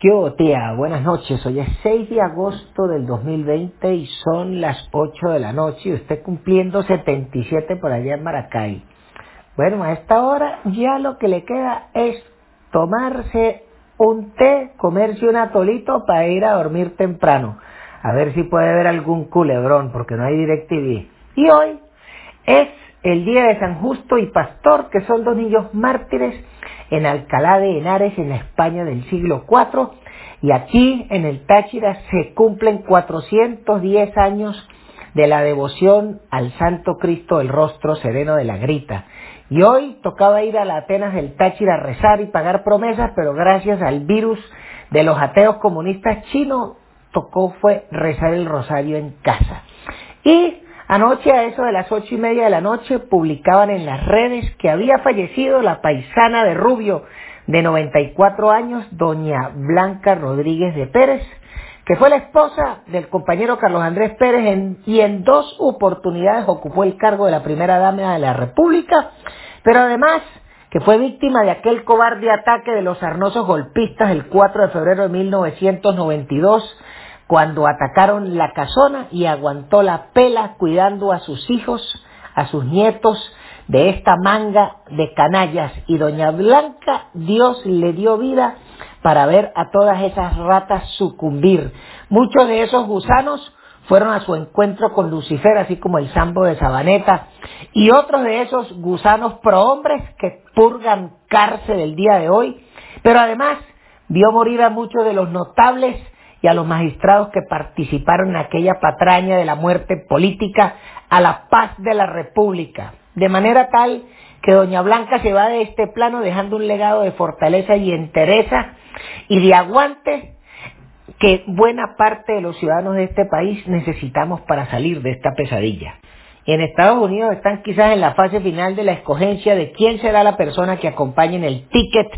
¿Qué tía? Buenas noches. Hoy es 6 de agosto del 2020 y son las 8 de la noche y usted cumpliendo 77 por allá en Maracay. Bueno, a esta hora ya lo que le queda es tomarse un té, comerse un atolito para ir a dormir temprano. A ver si puede ver algún culebrón, porque no hay DirecTV. Y hoy es el día de San Justo y Pastor, que son dos niños mártires en Alcalá de Henares, en la España del siglo IV, y aquí en el Táchira se cumplen 410 años de la devoción al Santo Cristo del Rostro Sereno de la Grita. Y hoy tocaba ir a la Atenas del Táchira a rezar y pagar promesas, pero gracias al virus de los ateos comunistas chinos, tocó fue rezar el rosario en casa. Y Anoche a eso de las ocho y media de la noche publicaban en las redes que había fallecido la paisana de Rubio de 94 años, doña Blanca Rodríguez de Pérez, que fue la esposa del compañero Carlos Andrés Pérez y en dos oportunidades ocupó el cargo de la primera dama de la República, pero además que fue víctima de aquel cobarde ataque de los arnosos golpistas el 4 de febrero de 1992 cuando atacaron la casona y aguantó la pela cuidando a sus hijos, a sus nietos de esta manga de canallas. Y doña Blanca, Dios le dio vida para ver a todas esas ratas sucumbir. Muchos de esos gusanos fueron a su encuentro con Lucifer, así como el sambo de Sabaneta, y otros de esos gusanos prohombres que purgan cárcel el día de hoy, pero además vio morir a muchos de los notables y a los magistrados que participaron en aquella patraña de la muerte política a la paz de la República, de manera tal que doña Blanca se va de este plano dejando un legado de fortaleza y entereza y de aguante que buena parte de los ciudadanos de este país necesitamos para salir de esta pesadilla. En Estados Unidos están quizás en la fase final de la escogencia de quién será la persona que acompañe en el ticket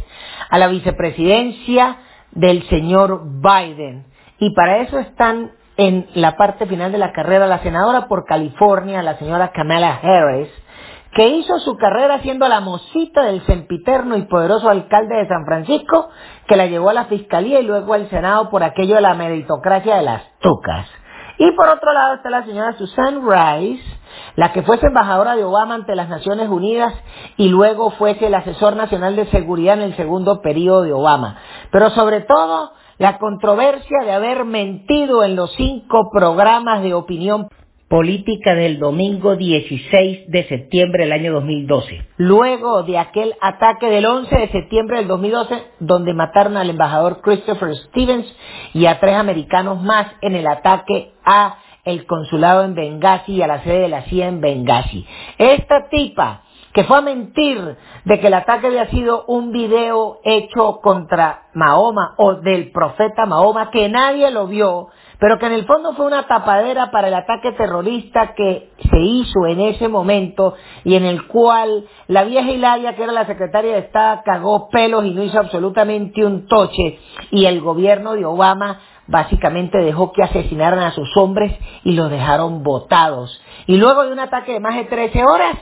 a la vicepresidencia del señor Biden. Y para eso están en la parte final de la carrera la senadora por California, la señora Kamala Harris, que hizo su carrera siendo la mosita del sempiterno y poderoso alcalde de San Francisco, que la llevó a la fiscalía y luego al Senado por aquello de la meritocracia de las tucas. Y por otro lado está la señora Susan Rice, la que fuese embajadora de Obama ante las Naciones Unidas y luego fuese el asesor nacional de seguridad en el segundo periodo de Obama. Pero sobre todo la controversia de haber mentido en los cinco programas de opinión política del domingo 16 de septiembre del año 2012. Luego de aquel ataque del 11 de septiembre del 2012, donde mataron al embajador Christopher Stevens y a tres americanos más en el ataque a el consulado en Benghazi y a la sede de la CIA en Benghazi. Esta tipa que fue a mentir de que el ataque había sido un video hecho contra Mahoma o del profeta Mahoma, que nadie lo vio, pero que en el fondo fue una tapadera para el ataque terrorista que se hizo en ese momento y en el cual la vieja Hilaria, que era la secretaria de Estado, cagó pelos y no hizo absolutamente un toche y el gobierno de Obama básicamente dejó que asesinaran a sus hombres y los dejaron botados. Y luego de un ataque de más de 13 horas,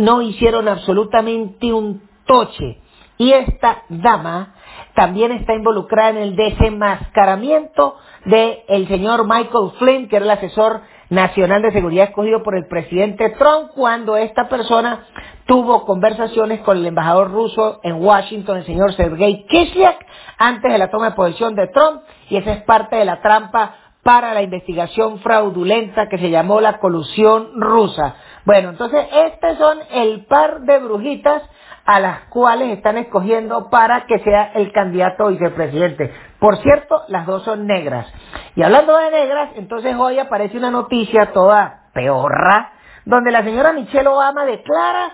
no hicieron absolutamente un toche. Y esta dama también está involucrada en el desenmascaramiento del señor Michael Flynn, que era el asesor nacional de seguridad escogido por el presidente Trump, cuando esta persona tuvo conversaciones con el embajador ruso en Washington, el señor Sergei Kislyak, antes de la toma de posesión de Trump, y esa es parte de la trampa para la investigación fraudulenta que se llamó la colusión rusa. Bueno, entonces este son el par de brujitas a las cuales están escogiendo para que sea el candidato vicepresidente. Por cierto, las dos son negras. Y hablando de negras, entonces hoy aparece una noticia toda peorra, donde la señora Michelle Obama declara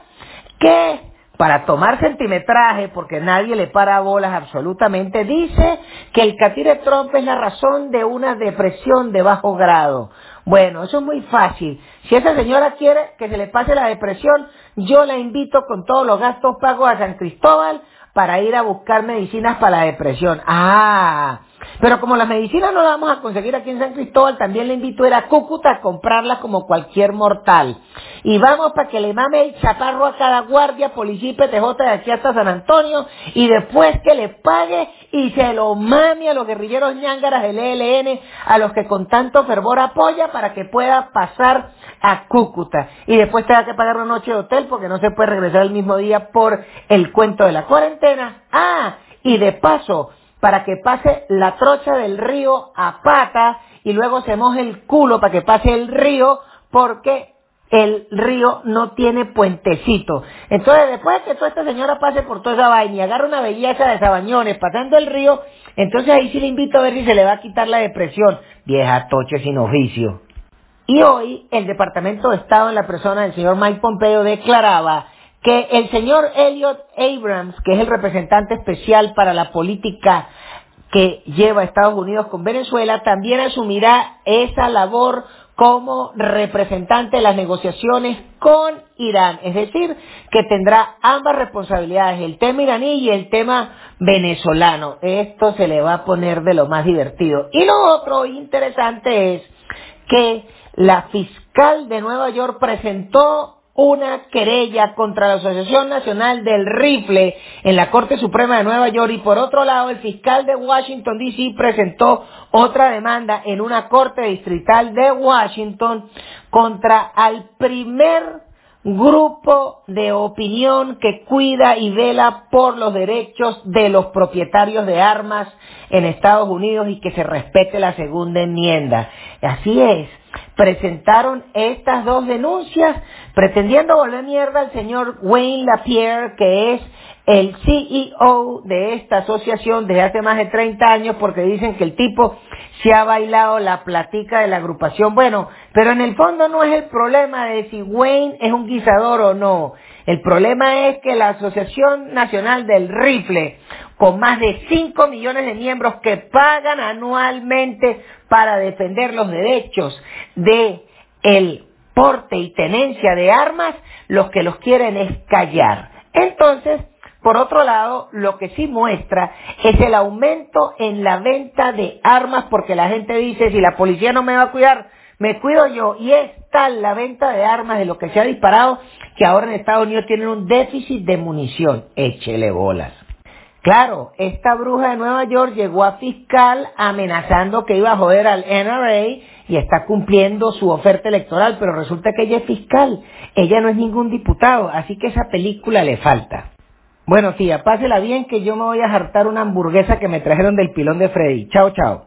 que para tomar centimetraje, porque nadie le para bolas absolutamente, dice que el catire Trump es la razón de una depresión de bajo grado. Bueno, eso es muy fácil. Si esa señora quiere que se le pase la depresión, yo la invito con todos los gastos pagos a San Cristóbal para ir a buscar medicinas para la depresión. Ah, Pero como las medicinas no las vamos a conseguir aquí en San Cristóbal, también le invito a ir a Cúcuta a comprarlas como cualquier mortal. Y vamos para que le mame el chaparro a cada guardia, policía y de aquí hasta San Antonio, y después que le pague y se lo mame a los guerrilleros ñángaras del ELN, a los que con tanto fervor apoya para que pueda pasar a Cúcuta. Y después tenga que pagar una noche de hotel porque no se puede regresar el mismo día por el cuento de la cuarentena. Ah, y de paso, para que pase la trocha del río a pata y luego se moje el culo para que pase el río porque el río no tiene puentecito. Entonces, después de que toda esta señora pase por toda esa vaina y agarre una belleza de sabañones pasando el río, entonces ahí sí le invito a ver si se le va a quitar la depresión. Vieja toche sin oficio. Y hoy el Departamento de Estado en la persona del señor Mike Pompeo declaraba que el señor Elliot Abrams, que es el representante especial para la política que lleva Estados Unidos con Venezuela, también asumirá esa labor como representante de las negociaciones con Irán. Es decir, que tendrá ambas responsabilidades, el tema iraní y el tema venezolano. Esto se le va a poner de lo más divertido. Y lo otro interesante es que la fiscal de Nueva York presentó una querella contra la Asociación Nacional del Rifle en la Corte Suprema de Nueva York y por otro lado el fiscal de Washington DC presentó otra demanda en una corte distrital de Washington contra al primer grupo de opinión que cuida y vela por los derechos de los propietarios de armas en Estados Unidos y que se respete la segunda enmienda. Así es, presentaron estas dos denuncias pretendiendo volver mierda al señor Wayne Lapierre, que es el CEO de esta asociación desde hace más de 30 años porque dicen que el tipo se ha bailado la platica de la agrupación. Bueno, pero en el fondo no es el problema de si Wayne es un guisador o no. El problema es que la Asociación Nacional del Rifle, con más de 5 millones de miembros que pagan anualmente para defender los derechos de el porte y tenencia de armas, los que los quieren es callar. Entonces, por otro lado, lo que sí muestra es el aumento en la venta de armas porque la gente dice, si la policía no me va a cuidar, me cuido yo. Y es tal la venta de armas de lo que se ha disparado que ahora en Estados Unidos tienen un déficit de munición. Échele bolas. Claro, esta bruja de Nueva York llegó a fiscal amenazando que iba a joder al NRA y está cumpliendo su oferta electoral, pero resulta que ella es fiscal, ella no es ningún diputado, así que esa película le falta. Bueno, tía, pásela bien que yo me voy a hartar una hamburguesa que me trajeron del pilón de Freddy. Chao, chao.